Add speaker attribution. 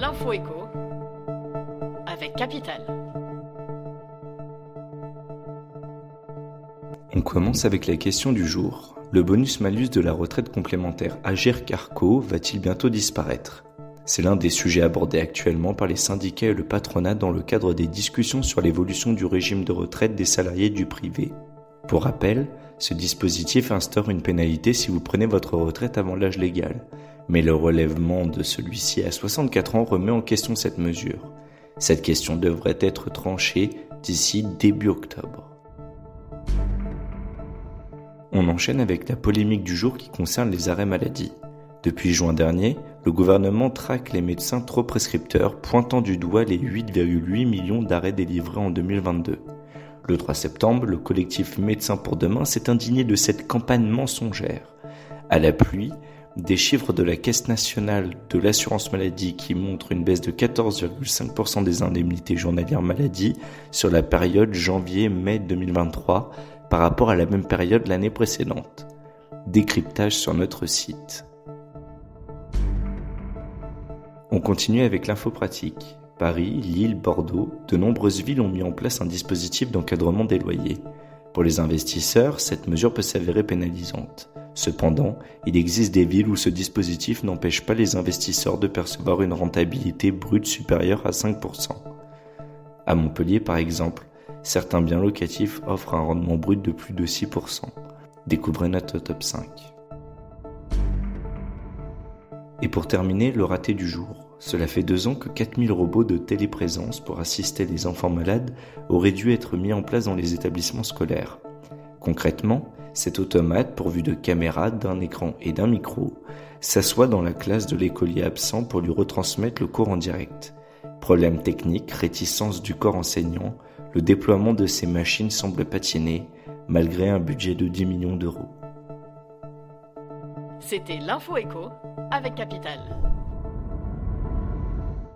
Speaker 1: L'info écho avec Capital.
Speaker 2: On commence avec la question du jour. Le bonus-malus de la retraite complémentaire Agir Carco va-t-il bientôt disparaître? C'est l'un des sujets abordés actuellement par les syndicats et le patronat dans le cadre des discussions sur l'évolution du régime de retraite des salariés du privé. Pour rappel, ce dispositif instaure une pénalité si vous prenez votre retraite avant l'âge légal, mais le relèvement de celui-ci à 64 ans remet en question cette mesure. Cette question devrait être tranchée d'ici début octobre. On enchaîne avec la polémique du jour qui concerne les arrêts maladie. Depuis juin dernier, le gouvernement traque les médecins trop prescripteurs, pointant du doigt les 8,8 millions d'arrêts délivrés en 2022. Le 3 septembre, le collectif Médecins pour demain s'est indigné de cette campagne mensongère. À la pluie, des chiffres de la Caisse nationale de l'assurance maladie qui montrent une baisse de 14,5% des indemnités journalières maladie sur la période janvier-mai 2023 par rapport à la même période l'année précédente. Décryptage sur notre site. On continue avec l'info pratique. Paris, Lille, Bordeaux, de nombreuses villes ont mis en place un dispositif d'encadrement des loyers. Pour les investisseurs, cette mesure peut s'avérer pénalisante. Cependant, il existe des villes où ce dispositif n'empêche pas les investisseurs de percevoir une rentabilité brute supérieure à 5%. À Montpellier, par exemple, certains biens locatifs offrent un rendement brut de plus de 6%. Découvrez notre top 5. Et pour terminer, le raté du jour. Cela fait deux ans que 4000 robots de téléprésence pour assister les enfants malades auraient dû être mis en place dans les établissements scolaires. Concrètement, cet automate, pourvu de caméras, d'un écran et d'un micro, s'assoit dans la classe de l'écolier absent pour lui retransmettre le cours en direct. Problème technique, réticence du corps enseignant, le déploiement de ces machines semble patiner, malgré un budget de 10 millions d'euros.
Speaker 1: C'était l'info écho avec Capital.